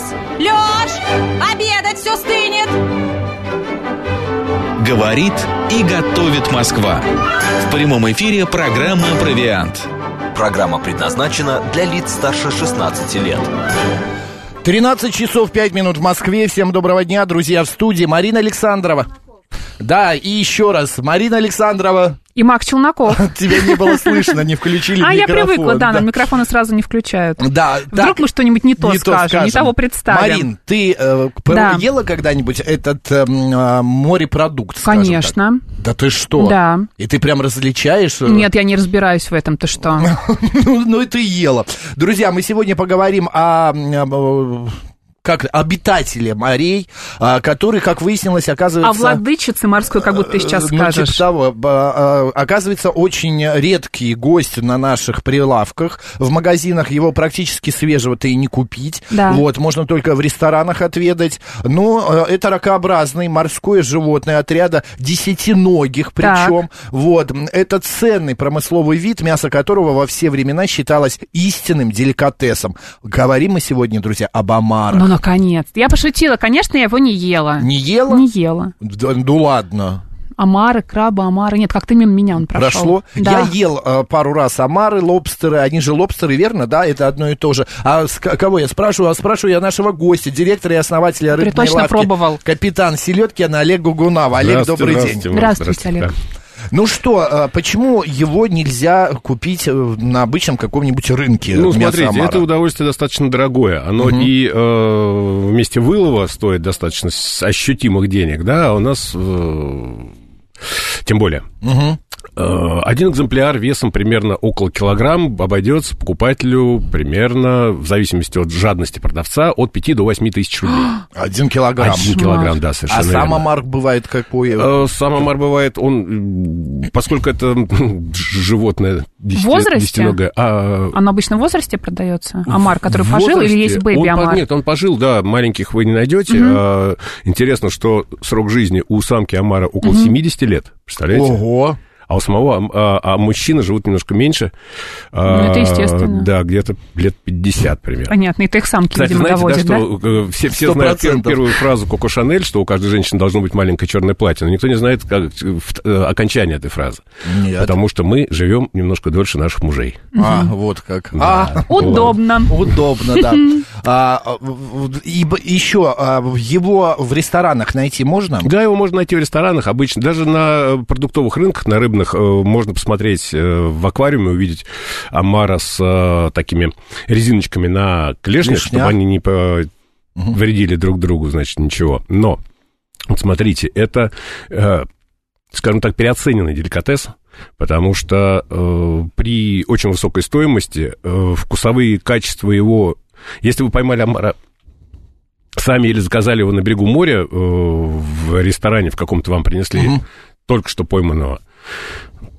Лёсь! Лёш! Обедать все стынет! Говорит и готовит Москва. В прямом эфире программа «Провиант». Программа предназначена для лиц старше 16 лет. 13 часов 5 минут в Москве. Всем доброго дня, друзья, в студии Марина Александрова. Да, и еще раз, Марина Александрова. И Мак Челноков. Тебя не было слышно, не включили А я привыкла, да, на микрофоны сразу не включают. Да, Вдруг мы что-нибудь не то скажем, не того представим. Марин, ты э, ела когда-нибудь этот э, м, а, морепродукт, Конечно. Да ты что? Да. И ты прям различаешь? э, Нет, я не разбираюсь в этом, ты что? ну, ну, и ты ела. Друзья, мы сегодня поговорим о... э, как обитателе морей, а, который, как выяснилось, оказывается... А владычицы морской, как будто ты сейчас Ну, скажешь. типа того. Б- а, Оказывается, очень редкий гость на наших прилавках. В магазинах его практически свежего-то и не купить. Да. Вот, можно только в ресторанах отведать. Но э, это ракообразный морское животное отряда десятиногих причем. Вот, это ценный промысловый вид, мясо которого во все времена считалось истинным деликатесом. Говорим мы сегодня, друзья, об омарах. Ну, наконец. Я пошутила, конечно, я его не ела. Не ела? Не ела. Да, ну ладно. Омары, крабы, омары. Нет, как-то мимо меня он прошел. Прошло. Да. Я ел э, пару раз омары, лобстеры. Они же лобстеры, верно? Да, это одно и то же. А с кого я спрашиваю? А спрашиваю я нашего гостя, директора и основателя Ты рыбной точно лавки. пробовал. Капитан Селедкина Олег Гугунава. Олег, добрый день. Здравствуйте, Олег. Ну что, э, почему его нельзя купить э, на обычном каком-нибудь рынке? Ну, смотрите, омара? это удовольствие достаточно дорогое. Оно и э, вместе вылова стоит достаточно ощутимых денег, да, а у нас... э, тем более. Мгм. Э, Один экземпляр весом примерно около килограмм обойдется покупателю примерно, в зависимости от жадности продавца, от 5 до 8 тысяч рублей. Один килограмм. Один килограмм, да, совершенно А сам верно. омар бывает какой? Э, Сам омар бывает, он, поскольку это животное десяти- возрасте? десятиногое, а, Он обычно в возрасте продается? Омар, который в пожил, или есть он бэби-омар? по- Нет, он пожил, да, маленьких вы не найдете. А, интересно, что срок жизни у самки омара около 70 лет, представляете? Ого. А у самого, ам- а, а мужчины живут немножко меньше. А, Ну, это естественно. Да, где-то лет 50 примерно. Понятно, и ты их самки, Кстати, видимо, знаете, доводят, да, да? что э, все, все знают пер- процентов. первую фразу Коко Шанель, что у каждой женщины должно быть маленькое черное платье, но никто не знает как, э, в- окончание этой фразы. Нет. Потому что мы живем немножко дольше наших мужей. А, вот как. Да. А, Удобно. Удобно, да. А, а, и еще а, его в ресторанах найти можно? Да, его можно найти в ресторанах обычно. Даже на продуктовых рынках, на рыбных, э, можно посмотреть э, в аквариуме, увидеть омара с э, такими резиночками на клешнях, Клешня. чтобы они не повредили друг другу, значит, ничего. Но, вот смотрите, это, скажем так, переоцененный деликатес, потому что э, при очень высокой стоимости э, вкусовые качества его... Если вы поймали омара сами или заказали его на берегу моря э, в ресторане в каком-то вам принесли Мгм. только что пойманного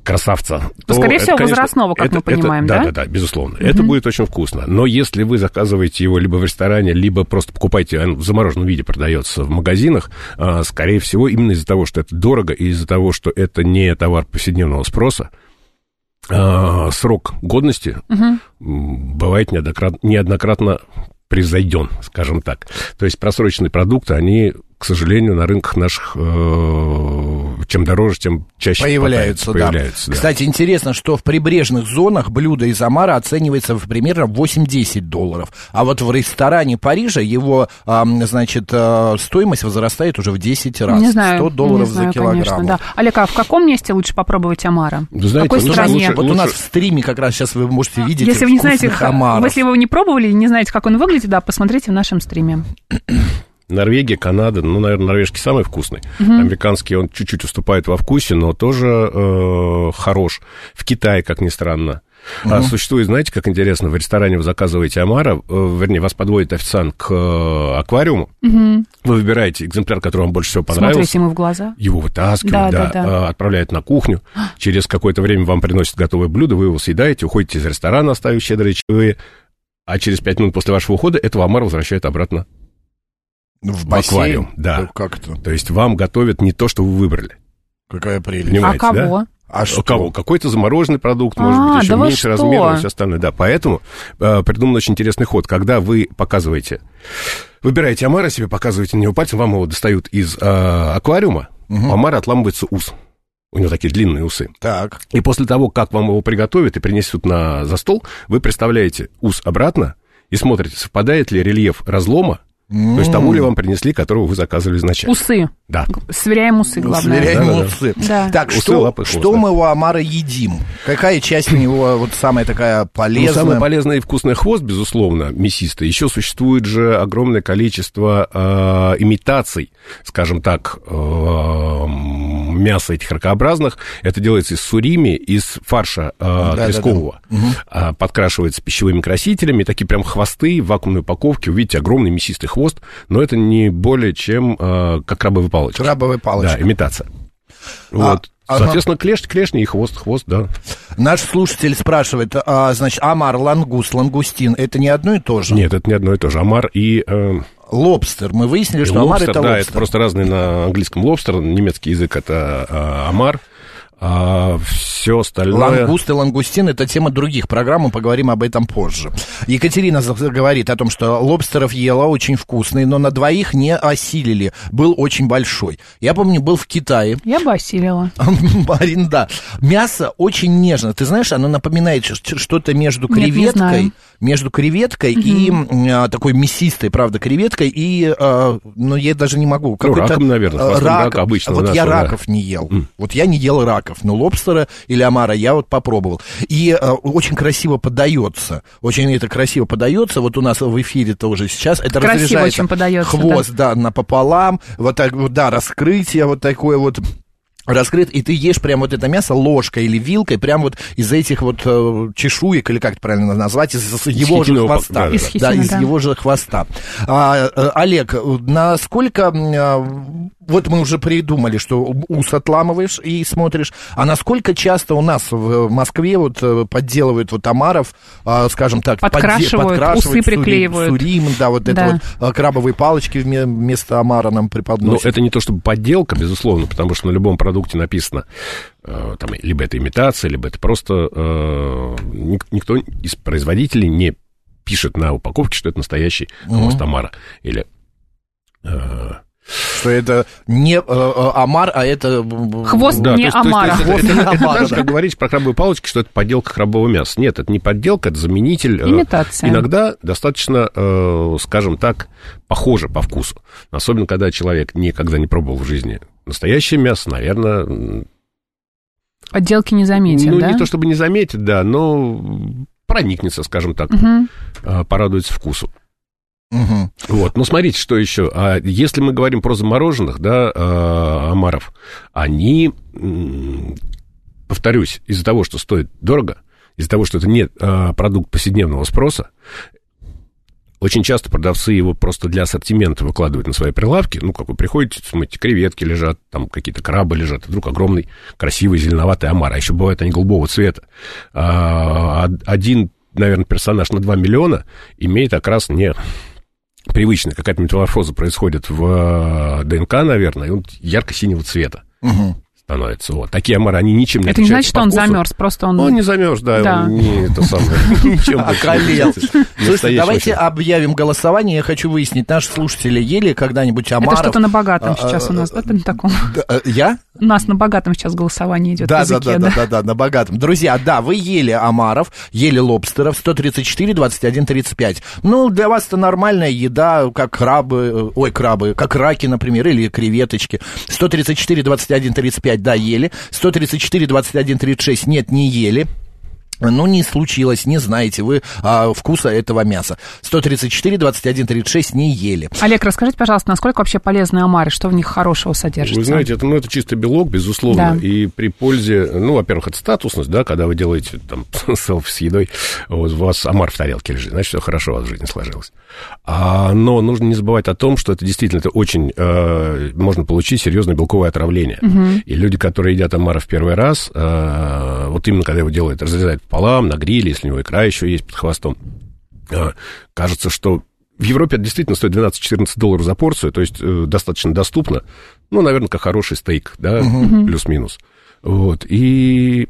красавца. Ну, скорее это, всего, конечно, возрастного, как это- мы это- понимаем, да? Да, да, да, безусловно. Это будет очень вкусно. Но если вы заказываете его либо в ресторане, либо просто покупаете, он в замороженном виде продается в магазинах, а, скорее всего, именно из-за того, что это дорого, и из-за того, что это не товар повседневного спроса, а, срок годности м, бывает неоднократно, неоднократно превзойден, скажем так. То есть просроченные продукты, они, к сожалению, на рынках наших, э, чем дороже, тем чаще Появляются, да. появляются, да. Кстати, интересно, что в прибрежных зонах блюдо из омара оценивается в примерно 8-10 долларов. А вот в ресторане Парижа его, ам, значит, а, стоимость возрастает уже в 10 раз. Не знаю. 100 долларов не знаю, за килограмм. Конечно, да. Олег, а в каком месте лучше попробовать омара? Вы знаете, в какой лучше- стране? лучше- Вот у нас лучше- в стриме как раз сейчас вы можете видеть Если вы не знаете, омаров. если вы не пробовали и не знаете, как он выглядит, да, посмотрите в нашем стриме. Норвегия, Канада, ну, наверное, норвежский самый вкусный. Американский он чуть-чуть уступает во вкусе, но тоже э, хорош. В Китае, как ни странно. А существует, знаете, как интересно, в ресторане вы заказываете омара, э, вернее, вас подводит официант к э, аквариуму, вы выбираете экземпляр, который вам больше всего понравился, Смотрите ему в глаза. его вытаскивают, Да, да, да, да. э, отправляют на кухню, через какое-то время вам приносят готовое блюдо, вы его съедаете, уходите из ресторана, оставив щедрые чаевые, а через пять минут после вашего ухода этого омара возвращают обратно В в бассейн? аквариум, да. Ну, Как это? То есть вам готовят не то, что вы выбрали. Какая прелесть. Понимаете, а кого? А что? Кого? Какой-то замороженный продукт, может А, быть, еще да меньше размером и все остальное. Да, поэтому э, придуман очень интересный ход. Когда вы показываете Выбираете омара себе, показываете на него пальцем, вам его достают из э, аквариума, угу. у омара отламывается ус. У него такие длинные усы. Так. И после того, как вам его приготовят и принесут на, за стол, вы представляете ус обратно и смотрите, совпадает ли рельеф разлома то есть того ли вам принесли, которого вы заказывали изначально? Усы. Да. Сверяем усы, главное. Сверяем да, усы. Да. Так, усы, что, лапы, что мы у омара едим? Какая часть у него вот самая такая полезная? Ну, самый полезный и вкусный хвост, безусловно, мясистый. Еще существует же огромное количество э, имитаций, скажем так, э, мяса этих ракообразных. Это делается из сурими, из фарша э, да, трескового. Да, да. Угу. Подкрашивается пищевыми красителями. Такие прям хвосты в вакуумной упаковке. Увидите, огромный мясистый хвост. Но это не более чем э, как крабовые палочки. Крабовые палочки. Да, имитация. А, вот. Соответственно, ага. клеш, клешни и хвост, хвост, да. Наш слушатель спрашивает, а, значит, омар, лангуст, лангустин, это не одно и то же? Нет, это не одно и то же. Омар и... Э, лобстер. Мы выяснили, что лобстер, омар это да, лобстер. это просто разный на английском лобстер, немецкий язык это э, омар. А все остальное... Лангуст и лангустин – это тема других программ, мы поговорим об этом позже. Екатерина говорит о том, что лобстеров ела очень вкусный, но на двоих не осилили. Был очень большой. Я помню, был в Китае. Я бы осилила. Марин, да. Мясо очень нежно. Ты знаешь, оно напоминает что-то между креветкой, Нет, между креветкой угу. и а, такой мясистой, правда, креветкой, и, а, ну, я даже не могу. Ну, раком, наверное. Рак, рак обычного Вот нашего, я да. раков не ел. Mm. Вот я не ел раков, но лобстера или омара я вот попробовал. И а, очень красиво подается. Очень это красиво подается. Вот у нас в эфире тоже сейчас. Это красиво разряжается очень подается, хвост, да. да, напополам. Вот так вот, да, раскрытие вот такое вот раскрыт, и ты ешь прям вот это мясо ложкой или вилкой, прям вот из этих вот э, чешуек, или как это правильно назвать, из, из его же хвоста. Да, из да, из да. его же хвоста. А, э, Олег, насколько... Вот мы уже придумали, что ус отламываешь и смотришь. А насколько часто у нас в Москве вот э, подделывают вот омаров, а, скажем так, подкрашивают, подде, подкрашивают усы приклеивают. Сурим, да, вот да. это вот крабовые палочки вместо омара нам преподносят. Ну, это не то чтобы подделка, безусловно, потому что на любом продукте написано, э, там, либо это имитация, либо это просто э, никто из производителей не пишет на упаковке, что это настоящий хвост омара. Или... Э, что это не э, э, омар, а это... Хвост да, не есть, омара. То есть, это, это, это, это, это как говорить про крабовые палочки, что это подделка крабового мяса. Нет, это не подделка, это заменитель. Имитация. Иногда достаточно, скажем так, похоже по вкусу. Особенно, когда человек никогда не пробовал в жизни настоящее мясо, наверное... Подделки не заметит, ну, да? не то чтобы не заметит, да, но проникнется, скажем так, угу. порадуется вкусу. Угу. Вот, ну смотрите, что еще. А если мы говорим про замороженных, да, э, омаров, они, повторюсь, из-за того, что стоит дорого, из-за того, что это не э, продукт повседневного спроса, очень часто продавцы его просто для ассортимента выкладывают на свои прилавки. Ну, как вы приходите, смотрите, креветки лежат, там какие-то крабы лежат, вдруг огромный, красивый, зеленоватый омар. А еще бывают они голубого цвета. А, один, наверное, персонаж на 2 миллиона имеет окрас не привычная какая-то метаморфоза происходит в ДНК, наверное, и он ярко-синего цвета. Угу становится. Вот. Такие омары, они ничем не Это не значит, что он замерз, просто он... Он не замерз, да, да. он не это самое, ничем Околел. Слушайте, давайте объявим голосование. Я хочу выяснить, наши слушатели ели когда-нибудь омаров? Это что-то на богатом сейчас у нас, да, на таком? Я? У нас на богатом сейчас голосование идет да, да, да, да, да, да, на богатом. Друзья, да, вы ели омаров, ели лобстеров, 134, 21, 35. Ну, для вас это нормальная еда, как крабы, ой, крабы, как раки, например, или креветочки. 134, 21, 35, да, ели. 134, 21, 36, нет, не ели. Ну, не случилось, не знаете вы а, вкуса этого мяса. 134, 21, 36 не ели. Олег, расскажите, пожалуйста, насколько вообще полезны омары, что в них хорошего содержится? Вы знаете, это, ну, это чисто белок, безусловно, Да. и при пользе, ну, во-первых, это статусность, да, когда вы делаете там селфи с едой, вот у вас омар в тарелке лежит, значит, все хорошо у вас в жизни сложилось. А, но нужно не забывать о том, что это действительно, это очень, э, можно получить серьезное белковое отравление. И люди, которые едят омара в первый раз, э, вот именно когда его делают, разрезают пополам, на гриле, если у него икра еще есть под хвостом, э, кажется, что в Европе это действительно стоит 12-14 долларов за порцию, то есть э, достаточно доступно. Ну, наверное, как хороший стейк, да, плюс-минус. Вот, и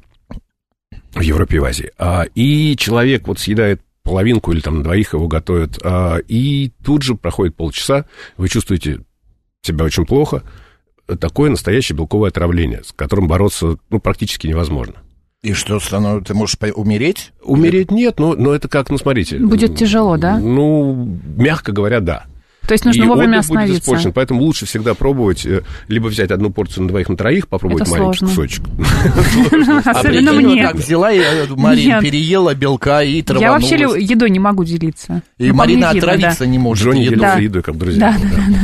в Европе и в Азии. А, и человек вот съедает половинку или там на двоих его готовят, а, и тут же проходит полчаса, вы чувствуете себя очень плохо, такое настоящее белковое отравление, с которым бороться ну, практически невозможно. И что становится? Ты можешь умереть? Умереть нет, но, но это как, ну, смотрите. Будет тяжело, да? Ну, мягко говоря, да. То есть нужно и вовремя отдых будет остановиться. испорчен, поэтому лучше всегда пробовать, э, либо взять одну порцию на двоих, на троих, попробовать Это маленький сложно. кусочек. Особенно мне. так взяла, э, Марин Нет. переела белка и Я траванулась. вообще лю- едой не могу делиться. И Ну, Марина отравиться не может. Джонни еду. делился едой, как друзья.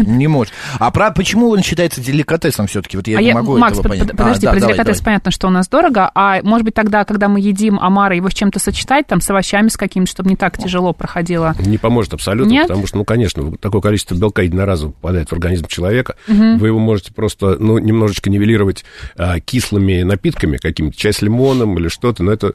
Не может. А про, почему он считается деликатесом все-таки? Вот я а не я, могу этого понять. подожди, А, да, про деликатес понятно, что у нас дорого, а может быть тогда, когда мы едим омара, его с чем-то сочетать, там, с овощами с какими-то, чтобы не так тяжело проходило. Не поможет абсолютно, Нет? потому что, ну, конечно, такое количество белка единоразово попадает в организм человека. Вы его можете просто, ну, немножечко нивелировать а, кислыми напитками какими-то, чай с лимоном или что-то, но это...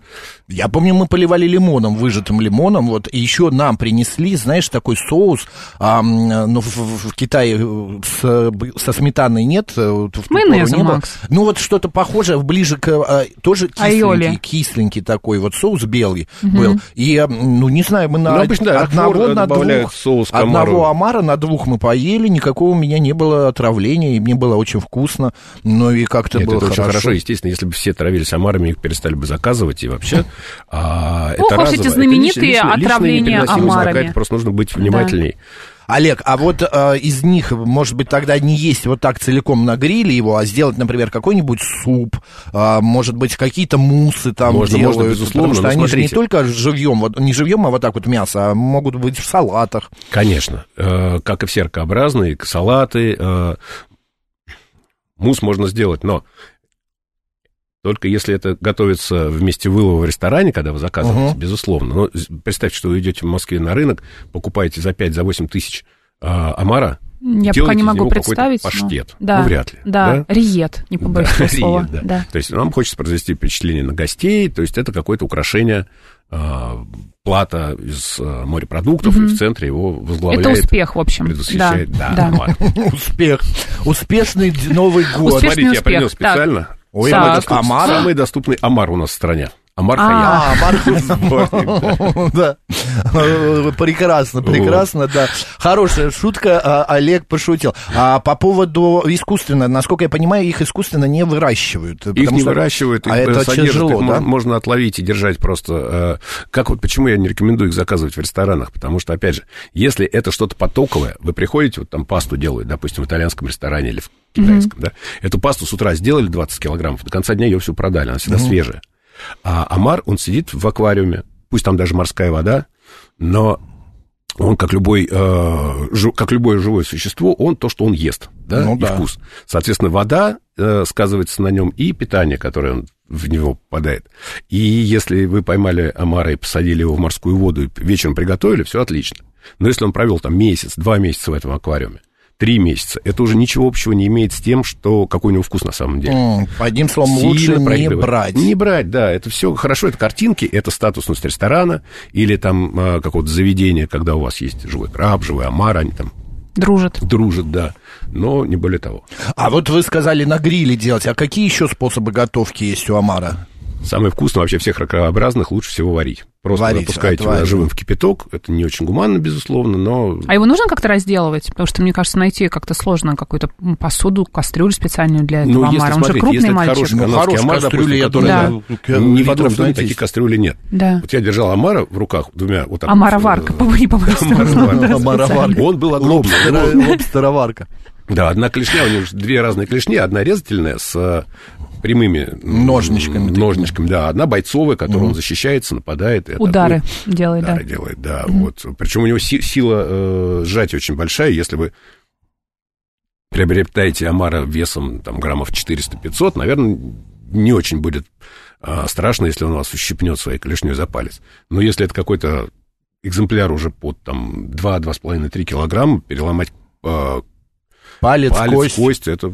Я помню, мы поливали лимоном, выжатым лимоном, вот, и еще нам принесли, знаешь, такой соус, ам, ну, в, в- Китае э, с, со сметаной нет, э, Майонезом. Макс. Ну, вот что-то похожее, ближе к, а, тоже Айоли. кисленький, кисленький такой, вот соус белый был, и, ну, не знаю, мы на Ну, обычно, да, одного на двух, соус одного омару. На двух мы поели, никакого у меня не было отравления, и мне было очень вкусно, ну, и как-то Нет, было это очень хорошо. хорошо. Естественно, если бы все травились омарами, их перестали бы заказывать и вообще. А, Ох это уж эти. Это знаменитые лично- отравления непереносимость омарами. Просто нужно быть внимательней. Олег, а вот э, из них, может быть, тогда не есть вот так целиком на гриле его, а сделать, например, какой-нибудь суп, а, может быть, какие-то мусы там Можно, делают, можно, безусловно, потому что они же не смотрите. только живьем, вот, не живьем, а вот так вот мясо, а могут быть в салатах. Конечно. Э, Как и все ракообразные, салаты. э, Мусс можно сделать, но только если это готовится вместе вылова в ресторане, когда вы заказываете, Мгм. безусловно. Но з- представьте, что вы идете в Москве на рынок, покупаете за 5-8 тысяч э, омара, Я пока не могу представить. но- паштет. Да, Ну, вряд ли, Да, да? риет, не побоюсь Да, слова. да. Да. То есть нам хочется произвести впечатление на гостей, то есть это какое-то украшение, э, плата из э, морепродуктов, и в центре его возглавляет. Это успех, в общем. предвосхищает, да, да. омар. Успех. Успешный Новый год. Успешный Смотрите, я успех. принес Так. Ой, самый, Так. доступный, омар? самый доступный омар у нас в стране. Омар А. Хаям. А, да. Прекрасно, прекрасно, да. Хорошая шутка, а, Олег пошутил. А по поводу искусственно, насколько я понимаю, их искусственно не выращивают. Их не выращивают, А это тяжело, да? можно отловить и держать просто. э, Как вот почему я не рекомендую их заказывать в ресторанах? Потому что, опять же, если это что-то потоковое, вы приходите, вот там пасту делают, допустим, в итальянском ресторане или в китайском, да, эту пасту с утра сделали 20 килограммов, до конца дня ее всю продали, она всегда свежая. А омар, он сидит в аквариуме, пусть там даже морская вода, но он, как, любой, э, жу- как любое живое существо, он то, что он ест, да, Ну и да. вкус. Соответственно, вода э, сказывается на нем и питание, которое он в него попадает. И если вы поймали омара и посадили его в морскую воду и вечером приготовили, все отлично. Но если он провел там месяц, два месяца в этом аквариуме, три месяца, это уже ничего общего не имеет с тем, что какой у него вкус на самом деле. М, Одним словом, Сильно лучше не брать. Не брать, да, это все хорошо, это картинки, это статусность ресторана или там э, какого-то заведения, когда у вас есть живой краб, живой омар, они там Дружат. дружат, да, но не более того. А вот вы сказали на гриле делать. А какие еще способы готовки есть у омара? Самое вкусное вообще всех ракообразных лучше всего варить. Просто Варить, опускаете его ножовым в кипяток, это не очень гуманно, безусловно, но А его нужно как-то разделывать? Потому что, мне кажется, найти как-то сложно какую-то посуду, кастрюлю специальную для этого Ну, если омара. Он же смотреть, крупный если мальчик. хороший Ну, омар, кастрюля, допустим, я который думаю, да, да, ни в видов одном доме таких кастрюлей нет. Да. Вот я держал омара в руках двумя вот так. слова, омароварка. да, Омароварка. Он был огромный. Лобстероварка. Да, одна клешня, у него же две разные клешни, одна резательная с э, прямыми Ножничками такими. ножничками, да, одна бойцовая, которой он защищается, нападает. и Удары атакует. делает, да. Удары делает, да, вот. Причем у него си- сила э, сжатия очень большая, если вы приобретаете омара весом там граммов 400-500, наверное, не очень будет а, страшно, если он вас ущипнет своей клешней за палец. Но если это какой-то экземпляр уже под там 2-2,5-3 килограмма, переломать э, Палец, палец, кость. кость, это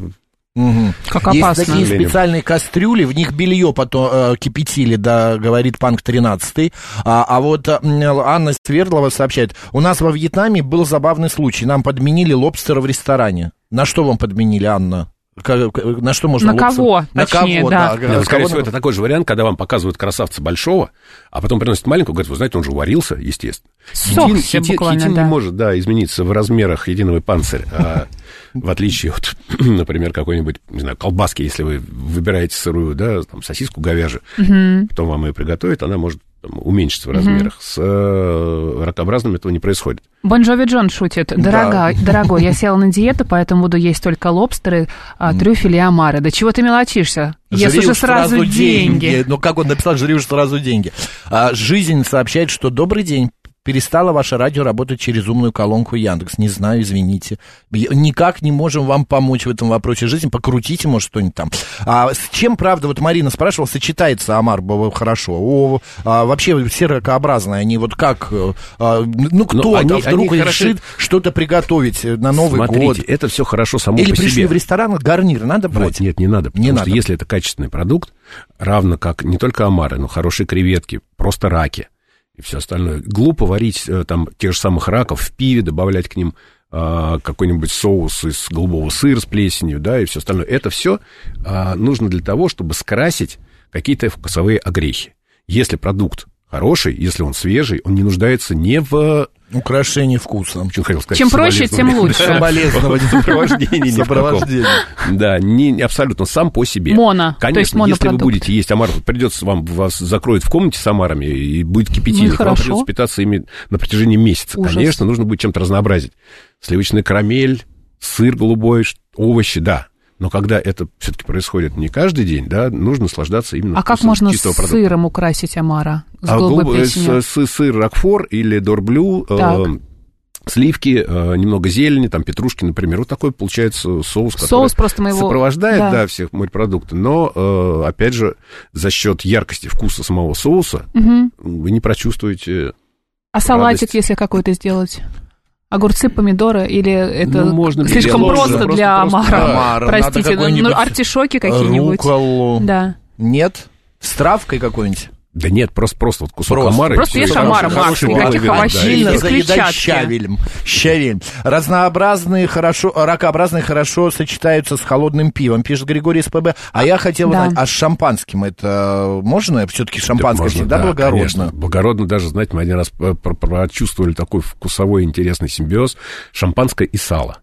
Мгм. Как Есть опасно. такие сожалению. специальные кастрюли, в них белье потом э, кипятили, да, говорит Панк 13. А, а вот э, Анна Свердлова сообщает, у нас во Вьетнаме был забавный случай, нам подменили лобстера в ресторане. На что вам подменили, Анна? На что можно На кого, На точнее, кого, да. да. Ну, На скорее всего, это такой же вариант, когда вам показывают красавца большого, а потом приносят маленького, говорят, вы знаете, он же уварился, естественно. Сохся хитин, буквально, хитин да. не может, да, измениться в размерах единого панциря, а в отличие от, например, какой-нибудь, не знаю, колбаски, если вы выбираете сырую, да, там, сосиску говяжью, потом вам ее приготовят, она может там, уменьшиться в размерах. С э, ракообразными этого не происходит. Бон Джови Джон шутит. Дорога, Дорогой, я села на диету, поэтому буду есть только лобстеры, а, трюфели и омары. Да чего ты мелочишься? Ешь Жри уже уж сразу деньги. Ну, как он написал, жри уж сразу деньги. А, жизнь сообщает, что добрый день. Перестало ваше радио работать через умную колонку Яндекс. Не знаю, извините. Никак не можем вам помочь в этом вопросе жизни. Покрутите, может, что-нибудь там. А с чем, правда, вот Марина спрашивала, сочетается омар б- хорошо? О, а, вообще все ракообразные, они вот как... э, а, ну, кто-то они- вдруг они решит что-то приготовить э, на Новый Смотрите, год. это все хорошо само Или по пришли себе. в ресторан, гарнир надо брать? Вот, нет, не надо. Потому Не что надо. если это качественный продукт, равно как не только омары, но хорошие креветки, просто раки и все остальное. Глупо варить э, там тех же самых раков в пиве, добавлять к ним а, какой-нибудь соус из голубого сыра с плесенью, да, и все остальное. Это все нужно для того, чтобы скрасить какие-то вкусовые огрехи. Если продукт хороший, если он свежий, он не нуждается не в... Украшение вкуса. Что хотел сказать? Чем проще, тем лучше. Соболезнования. Сопровождение ни в каком. Сопровождение. Да, не, абсолютно, сам по себе. Моно, есть Конечно, если вы будете есть омар, придется вам, вас закроют в комнате с омарами, и будет Ну и кипятильник, вам хорошо. придется питаться ими на протяжении месяца. Конечно, нужно будет чем-то разнообразить. Сливочный карамель, сыр голубой, овощи, да. Но когда это все-таки происходит не каждый день, да, нужно наслаждаться именно А как можно с продукта. сыром украсить омара? С А голубой плесенью? с- с- сыр Рокфор или Дорблю, э, сливки, э, немного зелени, там петрушки, например. Вот такой получается соус, который Соус просто мы его- сопровождает, да. да, всех морепродукты. Но, э, опять же, за счет яркости вкуса самого соуса Мгм. вы не прочувствуете... А салатик, радость. если какой-то сделать? Огурцы, помидоры или это Ну, можно слишком просто просто- для просто омара? омара. Простите, ну, какой-нибудь артишоки какие-нибудь. Руколу. Да. Нет? С травкой какой-нибудь? Да нет, просто, просто вот кусок Просто. омара. и Просто ешь омара, Макс, никаких да, овощей, Сильно без клетчатки. щавелем. Щавелем. Разнообразные хорошо, ракообразные хорошо сочетаются с холодным пивом, пишет Григорий СПБ. А я хотел Да. узнать, а с шампанским это можно? Все-таки шампанское Можно, всегда да, благородно. конечно. Благородно даже, знаете, мы один раз э, про- прочувствовали такой вкусовой интересный симбиоз шампанское и сало.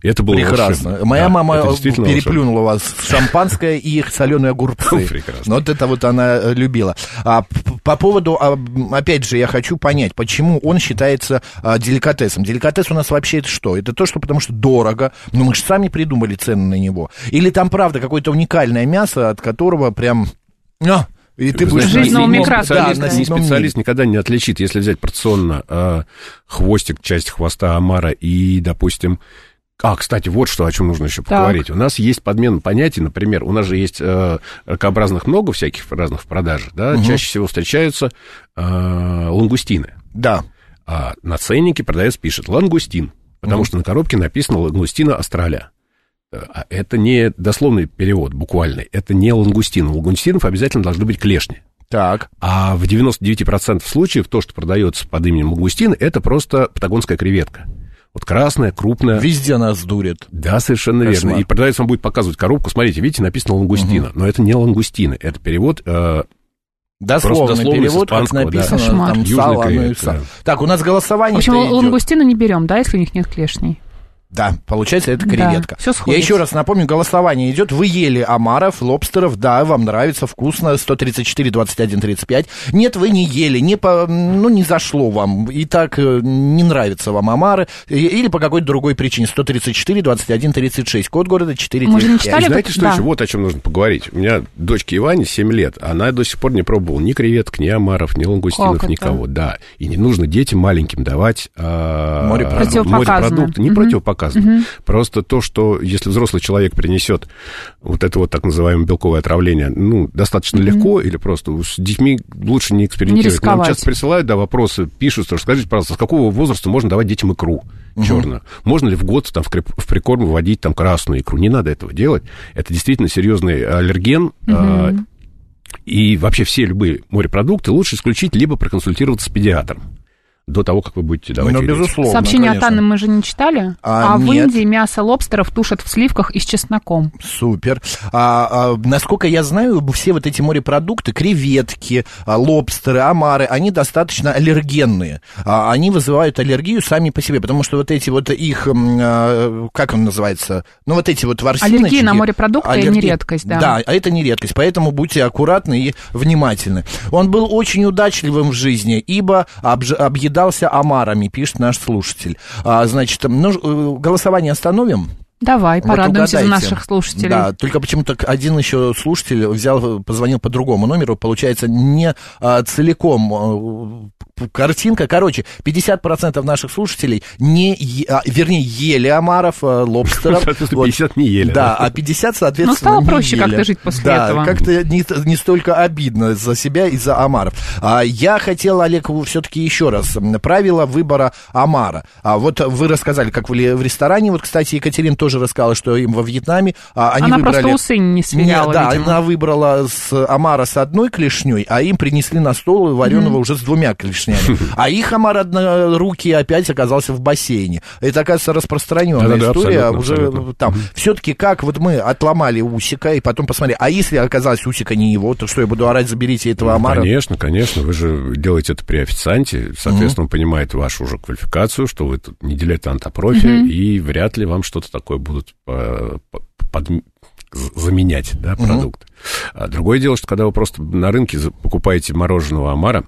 Это было Прекрасно. волшебно. Моя Да, мама переплюнула вас в шампанское и их соленые огурцы. Прекрасно. Вот это вот она э, любила. А, по поводу, а, опять же, я хочу понять, почему он считается а, деликатесом. Деликатес у нас вообще это что? Это то, что потому что дорого, но мы же сами придумали цены на него. Или там, правда, какое-то уникальное мясо, от которого прям... а, и ты будешь Жизнь на красками. да, седьмом специалист никогда не отличит, если взять порционно э, хвостик, часть хвоста омара и, допустим... А, кстати, вот что, о чем нужно еще поговорить. У нас есть подмена понятий, например, у нас же есть э, ракообразных много всяких разных в продаже, да, чаще всего встречаются э, лангустины. Да. А на ценнике продавец пишет лангустин, потому что на коробке написано langostino austral. А Это не дословный перевод, буквальный. Это не лангустин. У лангустинов обязательно должны быть клешни. Так. А в 99% случаев то, что продается под именем лангустин, это просто патагонская креветка. Вот красная, крупная. Везде нас дурят. Да, совершенно Кошмар. верно. И продавец вам будет показывать коробку. Смотрите, видите, написано langostino. Но это не лангустина. Это перевод э, Дословный дословно с перевод, как да. написано, Кошмар. там Южный сало, оно и сало. да. Так, у нас голосование В общем, идет. лангустины не берем, да, если у них нет клешней? Да, получается, это Да, креветка. всё Я сходится. еще раз напомню, голосование идет. Вы ели омаров, лобстеров, да, вам нравится, вкусно, 134, 21, 35. Нет, вы не ели, не по, ну, не зашло вам, и так э, не нравятся вам омары, или по какой-то другой причине, 134, 21, 36, код города 4, Мы же не читали И знаете, что Да. еще? Вот о чем нужно поговорить. У меня дочке Иване 7 лет, она до сих пор не пробовала ни креветок, ни омаров, ни лангустинов, Как это? никого. Да. И не нужно детям маленьким давать а, Морепродукты. Не Мгм. противопоказано. Просто то, что если взрослый человек принесет вот это вот так называемое белковое отравление, ну, достаточно легко, или просто с детьми лучше не экспериментировать. К Нам часто присылают, да, вопросы, пишут, что скажите, пожалуйста, с какого возраста можно давать детям икру черную? Можно ли в год там, в, прикорм вводить там красную икру? Не надо этого делать. Это действительно серьезный аллерген. а, и вообще все любые морепродукты лучше исключить, либо проконсультироваться с педиатром. До того, как вы будете давать Ну, безусловно, Сообщение конечно. от Анны мы же не читали. А, А, в нет. Индии мясо лобстеров тушат в сливках и с чесноком. Супер. А, а, насколько я знаю, все вот эти морепродукты, креветки, а, лобстеры, омары, они достаточно аллергенные. А, они вызывают аллергию сами по себе, потому что вот эти вот их, а, как он называется, ну вот эти вот ворсиночки. Аллергия на морепродукты не редкость, да. Да, а это не редкость, поэтому будьте аккуратны и внимательны. Он был очень удачливым в жизни, ибо обж- объедался омарами, пишет наш слушатель. А, значит, ну, э, голосование остановим? Давай, Вот порадуемся за угадайте. наших слушателей. Да, только почему-то один еще слушатель взял, позвонил по другому номеру, получается, не а, целиком а, картинка. Короче, 50% наших слушателей не, е- а, вернее, ели омаров, а, лобстеров. Соответственно, 50 не ели, Да, да. а 50, соответственно, Ну, стало не проще ели. как-то жить после да, этого. как-то не, не столько обидно за себя и за омаров. А, я хотел, Олег, все-таки еще раз. Правила выбора омара. А, вот вы рассказали, как вы в ресторане. Вот, кстати, Екатерина тоже рассказала, что им во Вьетнаме а, они Она выбрали... просто усы не сверяла, Не, да, видимо. она выбрала с омара с одной клешней, а им принесли на стол вареного уже с двумя клешнями. А их омар однорукий опять оказался в бассейне. Это, оказывается, распространенная Да-да-да, история. абсолютно, уже абсолютно. там. Все-таки как вот мы отломали усика и потом посмотрели, а если оказалось усика не его, то что я буду орать, заберите этого омара? Ну, Конечно, конечно. Вы же делаете это при официанте. Соответственно, он понимает вашу уже квалификацию, что вы тут не дилетант, а профи, и вряд ли вам что-то такое будут э, по- под- заменять, да, продукт. А другое дело, что когда вы просто на рынке покупаете мороженого омара, э,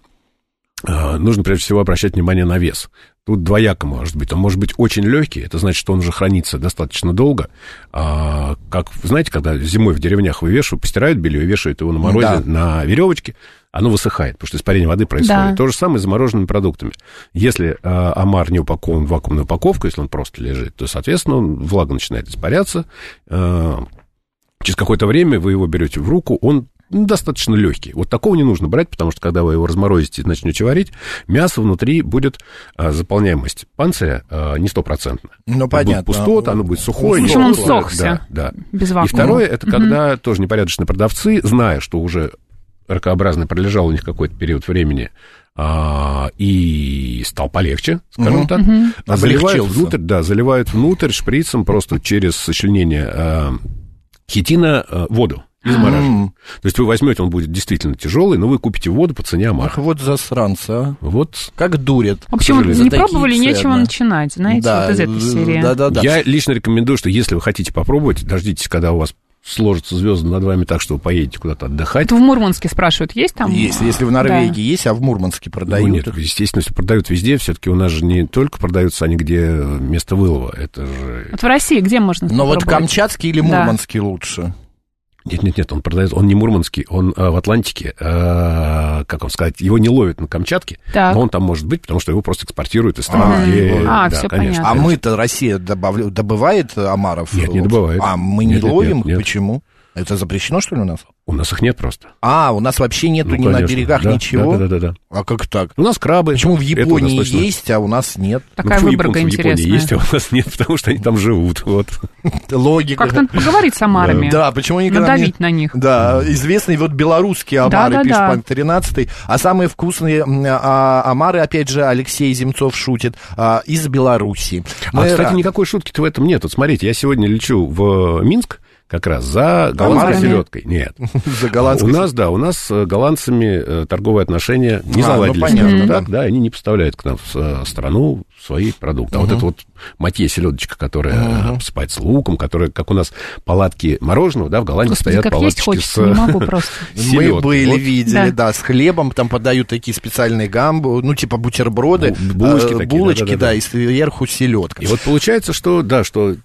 нужно прежде всего обращать внимание на вес. Тут двояко может быть. Он может быть очень легкий, это значит, что он уже хранится достаточно долго. А, как, знаете, когда зимой в деревнях вывешивают, постирают белье и вешают его на морозе Да. на веревочке, оно высыхает, потому что испарение воды происходит. Да. То же самое с замороженными продуктами. Если э, омар не упакован в вакуумную упаковку, если он просто лежит, то, соответственно, он- влага начинает испаряться. Э, через какое-то время вы его берете в руку, он ну, достаточно легкий. Вот такого не нужно брать, потому что когда вы его разморозите и начнете варить, мясо внутри будет а, заполняемость панциря а, не стопроцентная. Ну, понятно. Будет пустота, оно будет сухое. В общем, он ссохся. Да, да. Без И вакуума. второе, это когда тоже непорядочные продавцы, зная, что уже ракообразный пролежал у них какой-то период времени, а, и стал полегче, скажем Мгм. так, а заливают внутрь, да, заливают внутрь шприцем просто через сочленение а, хитина а, воду и замораживают. М. То есть вы возьмете, он будет действительно тяжелый, но вы купите воду по цене Ах, Амаха. вот засранцы, а. Вот Как дурят. В общем, не пробовали, нечего цены. начинать, знаете, Да, вот из этой серии. Да-да-да. я лично рекомендую, что если вы хотите попробовать, дождитесь, когда у вас сложатся звезды над вами так, что вы поедете куда-то отдыхать. Это в Мурманске спрашивают, есть там? Есть, если в Да. Норвегии есть, а в Мурманске продают. Ну, нет, естественно, если продают везде, все-таки у нас же не только продаются они, где место вылова, это же... Вот в России где можно Но вот камчатский или Да. Мурманский лучше? Нет-нет-нет, он продается, он не мурманский, он а, в Атлантике, а, как вам сказать, его не ловят на Камчатке, Так. но он там может быть, потому что его просто экспортируют из страны, А, где... вот. А, да, всё конечно, понятно. А мы-то, Россия, добавля- добывает омаров? Нет, не добывает. А мы не Нет, нет, ловим нет, нет. Почему? Это запрещено, что ли, у нас? У нас их нет просто. А, у нас вообще нету Ну, ни на конечно, берегах да, ничего? Да-да-да. А как так? У нас крабы. Почему в Японии точно- есть, а у нас нет? Ну, Такая почему выборка японцы в Японии интересная. есть, а у нас нет, потому что они там живут. Вот. Логика. Как надо поговорить с омарами. Да, почему они никогда Надавить на них. Да, известные вот белорусские омары, Да-да-да. пишет Панк 13 а самые вкусные а, омары, опять же, Алексей Земцов шутит, а, из Беларуси. А, кстати, никакой шутки-то в этом нет. Вот смотрите, я сегодня лечу в Минск как раз за голландской селедкой. Нет. За голландской У нас, да, у нас с голландцами э, торговые отношения не А, ну, заладились. понятно, скажем да. так, да, они не поставляют к нам в э, страну свои продукты. А вот эта вот матье селедочка, которая э, посыпается луком, которая, как у нас палатки мороженого, да, в Голландии Господи, стоят как есть палаточки хочется, с не могу просто. Мы были, видели, Да. да. с хлебом, там подают такие специальные гамбы, ну, типа бутерброды, Бу- булочки э, такие, булочки, да-да-да. да, и сверху селедка. И вот получается, что, да, что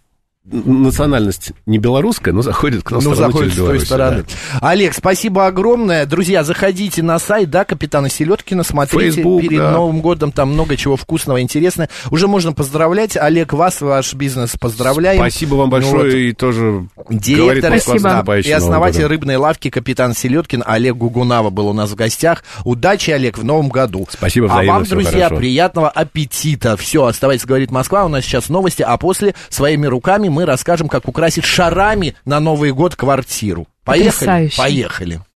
национальность не белорусская, но заходит к нам Ну, заходит через с той стороны. да. Олег, спасибо огромное. Друзья, заходите на сайт, да, Капитана Селедкина, смотрите Facebook, перед да. Новым годом, там много чего вкусного, интересного. Уже можно поздравлять. Олег, вас, ваш бизнес поздравляем. Спасибо вам Ну вот. большое и тоже Директор Спасибо. да, и основатель рыбной лавки капитан Селедкин Олег Гугунава был у нас в гостях. Удачи, Олег, в новом году. Спасибо А взаимно, вам, друзья, хорошего. приятного аппетита. Все, оставайтесь, говорит Москва. У нас сейчас новости, а после своими руками мы расскажем, как украсить шарами на Новый год квартиру. Поехали? Потрясающе. Поехали.